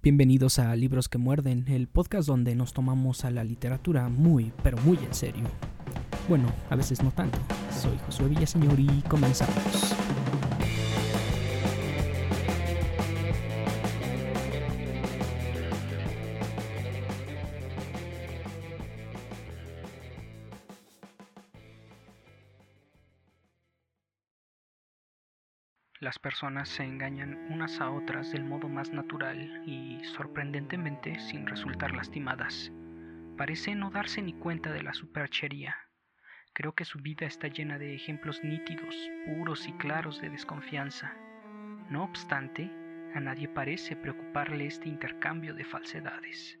Bienvenidos a Libros que Muerden, el podcast donde nos tomamos a la literatura muy, pero muy en serio. Bueno, a veces no tanto. Soy Josué Villaseñor y comenzamos. Las personas se engañan unas a otras del modo más natural y, sorprendentemente, sin resultar lastimadas. Parece no darse ni cuenta de la superchería. Creo que su vida está llena de ejemplos nítidos, puros y claros de desconfianza. No obstante, a nadie parece preocuparle este intercambio de falsedades.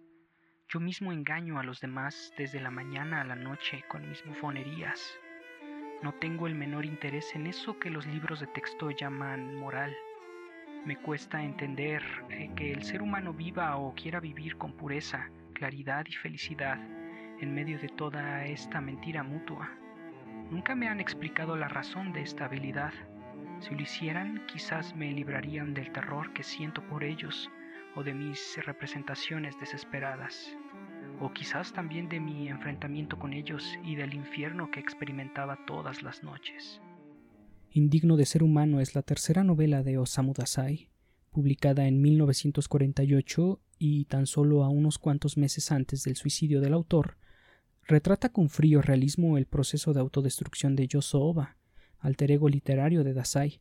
Yo mismo engaño a los demás desde la mañana a la noche con mis bufonerías no tengo el menor interés en eso que los libros de texto llaman moral. Me cuesta entender eh, que el ser humano viva o quiera vivir con pureza, claridad y felicidad en medio de toda esta mentira mutua. Nunca me han explicado la razón de esta habilidad. Si lo hicieran, quizás me librarían del terror que siento por ellos o de mis representaciones desesperadas o quizás también de mi enfrentamiento con ellos y del infierno que experimentaba todas las noches. Indigno de ser humano es la tercera novela de Osamu Dazai, publicada en 1948 y tan solo a unos cuantos meses antes del suicidio del autor, retrata con frío realismo el proceso de autodestrucción de Yoso Oba, alter ego literario de Dazai,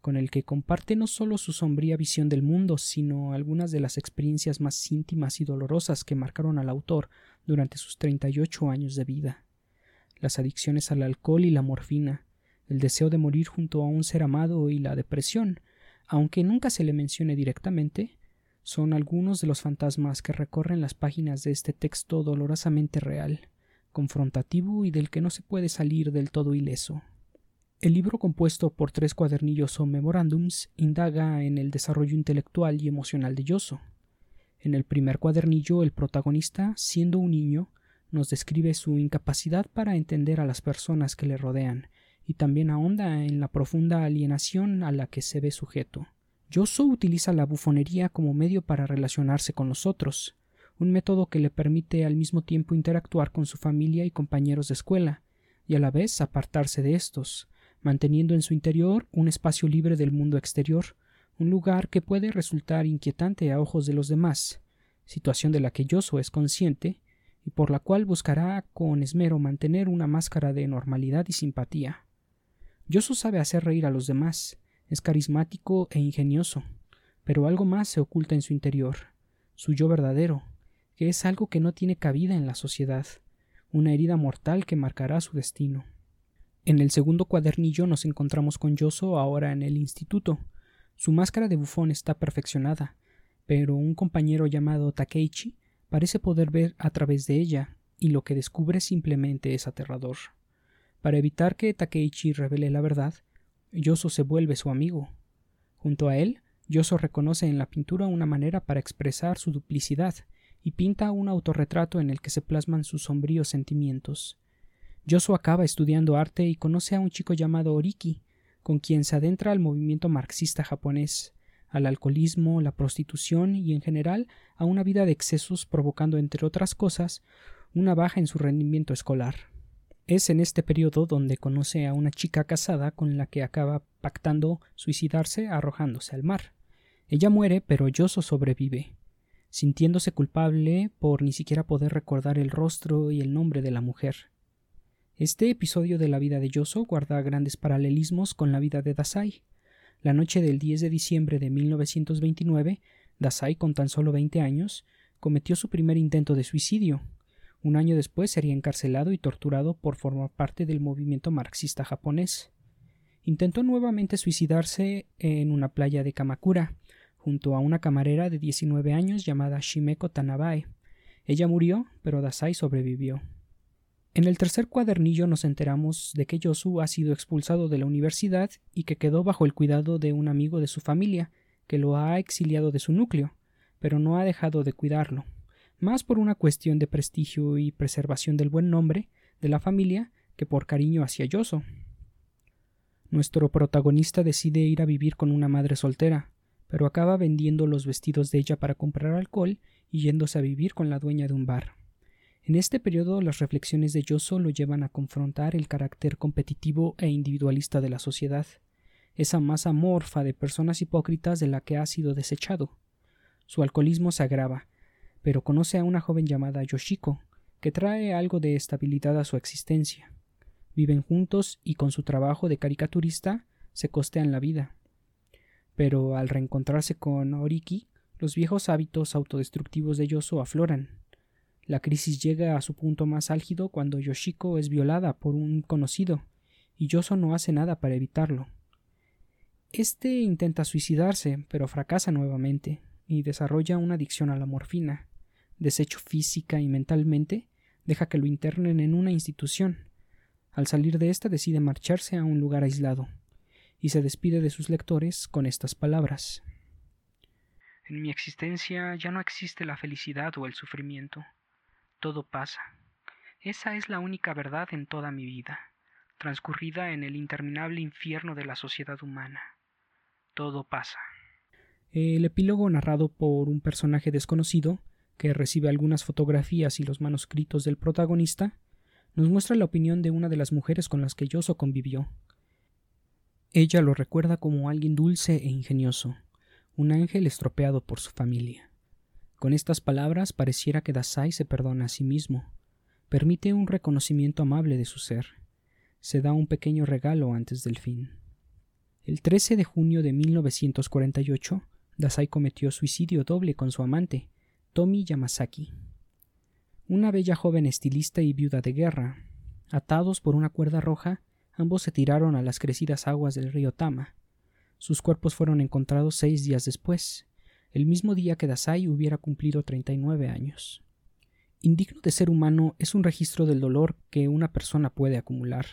con el que comparte no solo su sombría visión del mundo, sino algunas de las experiencias más íntimas y dolorosas que marcaron al autor durante sus 38 años de vida. Las adicciones al alcohol y la morfina, el deseo de morir junto a un ser amado y la depresión, aunque nunca se le mencione directamente, son algunos de los fantasmas que recorren las páginas de este texto dolorosamente real, confrontativo y del que no se puede salir del todo ileso. El libro, compuesto por tres cuadernillos o memorándums, indaga en el desarrollo intelectual y emocional de Yoso. En el primer cuadernillo, el protagonista, siendo un niño, nos describe su incapacidad para entender a las personas que le rodean, y también ahonda en la profunda alienación a la que se ve sujeto. Yoso utiliza la bufonería como medio para relacionarse con los otros, un método que le permite al mismo tiempo interactuar con su familia y compañeros de escuela, y a la vez apartarse de estos, manteniendo en su interior un espacio libre del mundo exterior, un lugar que puede resultar inquietante a ojos de los demás, situación de la que Yoso es consciente y por la cual buscará con esmero mantener una máscara de normalidad y simpatía. Yoso sabe hacer reír a los demás, es carismático e ingenioso, pero algo más se oculta en su interior, su yo verdadero, que es algo que no tiene cabida en la sociedad, una herida mortal que marcará su destino. En el segundo cuadernillo nos encontramos con Yoso ahora en el instituto. Su máscara de bufón está perfeccionada, pero un compañero llamado Takeichi parece poder ver a través de ella, y lo que descubre simplemente es aterrador. Para evitar que Takeichi revele la verdad, Yoso se vuelve su amigo. Junto a él, Yoso reconoce en la pintura una manera para expresar su duplicidad y pinta un autorretrato en el que se plasman sus sombríos sentimientos. Yosu acaba estudiando arte y conoce a un chico llamado Oriki, con quien se adentra al movimiento marxista japonés, al alcoholismo, la prostitución y en general a una vida de excesos provocando, entre otras cosas, una baja en su rendimiento escolar. Es en este periodo donde conoce a una chica casada con la que acaba pactando suicidarse arrojándose al mar. Ella muere, pero Yoso sobrevive, sintiéndose culpable por ni siquiera poder recordar el rostro y el nombre de la mujer. Este episodio de la vida de Yoso guarda grandes paralelismos con la vida de Dasai. La noche del 10 de diciembre de 1929, Dasai, con tan solo 20 años, cometió su primer intento de suicidio. Un año después sería encarcelado y torturado por formar parte del movimiento marxista japonés. Intentó nuevamente suicidarse en una playa de Kamakura, junto a una camarera de 19 años llamada Shimeko Tanabae. Ella murió, pero Dasai sobrevivió. En el tercer cuadernillo nos enteramos de que Yosu ha sido expulsado de la universidad y que quedó bajo el cuidado de un amigo de su familia, que lo ha exiliado de su núcleo, pero no ha dejado de cuidarlo, más por una cuestión de prestigio y preservación del buen nombre de la familia que por cariño hacia Yoso. Nuestro protagonista decide ir a vivir con una madre soltera, pero acaba vendiendo los vestidos de ella para comprar alcohol y yéndose a vivir con la dueña de un bar. En este periodo las reflexiones de Yoso lo llevan a confrontar el carácter competitivo e individualista de la sociedad, esa masa morfa de personas hipócritas de la que ha sido desechado. Su alcoholismo se agrava, pero conoce a una joven llamada Yoshiko, que trae algo de estabilidad a su existencia. Viven juntos y con su trabajo de caricaturista se costean la vida. Pero al reencontrarse con Oriki, los viejos hábitos autodestructivos de Yoso afloran. La crisis llega a su punto más álgido cuando Yoshiko es violada por un conocido, y Yoso no hace nada para evitarlo. Este intenta suicidarse, pero fracasa nuevamente, y desarrolla una adicción a la morfina. Deshecho física y mentalmente, deja que lo internen en una institución. Al salir de esta decide marcharse a un lugar aislado, y se despide de sus lectores con estas palabras. En mi existencia ya no existe la felicidad o el sufrimiento todo pasa. Esa es la única verdad en toda mi vida, transcurrida en el interminable infierno de la sociedad humana. Todo pasa. El epílogo narrado por un personaje desconocido, que recibe algunas fotografías y los manuscritos del protagonista, nos muestra la opinión de una de las mujeres con las que Yoso convivió. Ella lo recuerda como alguien dulce e ingenioso, un ángel estropeado por su familia. Con estas palabras pareciera que Dasai se perdona a sí mismo, permite un reconocimiento amable de su ser, se da un pequeño regalo antes del fin. El 13 de junio de 1948, Dasai cometió suicidio doble con su amante, Tomi Yamasaki. Una bella joven estilista y viuda de guerra. Atados por una cuerda roja, ambos se tiraron a las crecidas aguas del río Tama. Sus cuerpos fueron encontrados seis días después, el mismo día que Dasai hubiera cumplido 39 años. Indigno de ser humano es un registro del dolor que una persona puede acumular,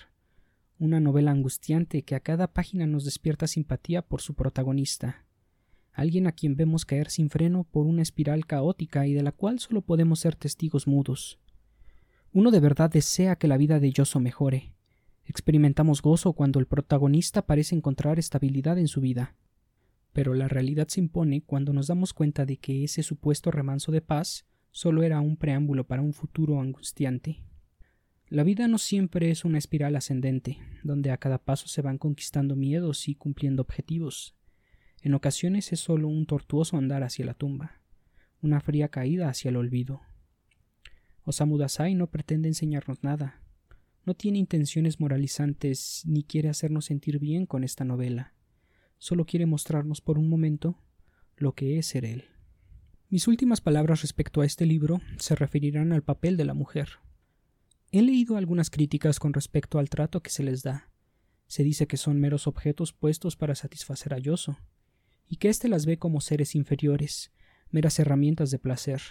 una novela angustiante que a cada página nos despierta simpatía por su protagonista, alguien a quien vemos caer sin freno por una espiral caótica y de la cual solo podemos ser testigos mudos. Uno de verdad desea que la vida de Yoso mejore. Experimentamos gozo cuando el protagonista parece encontrar estabilidad en su vida pero la realidad se impone cuando nos damos cuenta de que ese supuesto remanso de paz solo era un preámbulo para un futuro angustiante. La vida no siempre es una espiral ascendente, donde a cada paso se van conquistando miedos y cumpliendo objetivos. En ocasiones es solo un tortuoso andar hacia la tumba, una fría caída hacia el olvido. Osamu Dazai no pretende enseñarnos nada, no tiene intenciones moralizantes ni quiere hacernos sentir bien con esta novela solo quiere mostrarnos por un momento lo que es ser él. Mis últimas palabras respecto a este libro se referirán al papel de la mujer. He leído algunas críticas con respecto al trato que se les da. Se dice que son meros objetos puestos para satisfacer a Yoso, y que éste las ve como seres inferiores, meras herramientas de placer.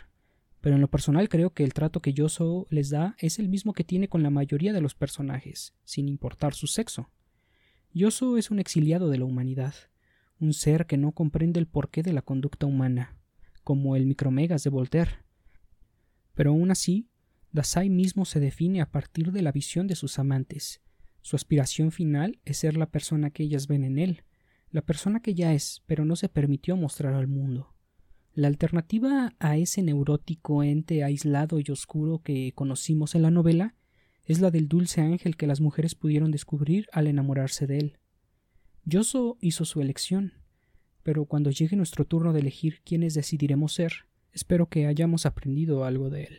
Pero en lo personal creo que el trato que Yoso les da es el mismo que tiene con la mayoría de los personajes, sin importar su sexo. Yoso es un exiliado de la humanidad, un ser que no comprende el porqué de la conducta humana, como el micromegas de Voltaire. Pero aún así, Dasai mismo se define a partir de la visión de sus amantes. Su aspiración final es ser la persona que ellas ven en él, la persona que ya es, pero no se permitió mostrar al mundo. La alternativa a ese neurótico ente aislado y oscuro que conocimos en la novela es la del dulce ángel que las mujeres pudieron descubrir al enamorarse de él. Yoso hizo su elección, pero cuando llegue nuestro turno de elegir quiénes decidiremos ser, espero que hayamos aprendido algo de él.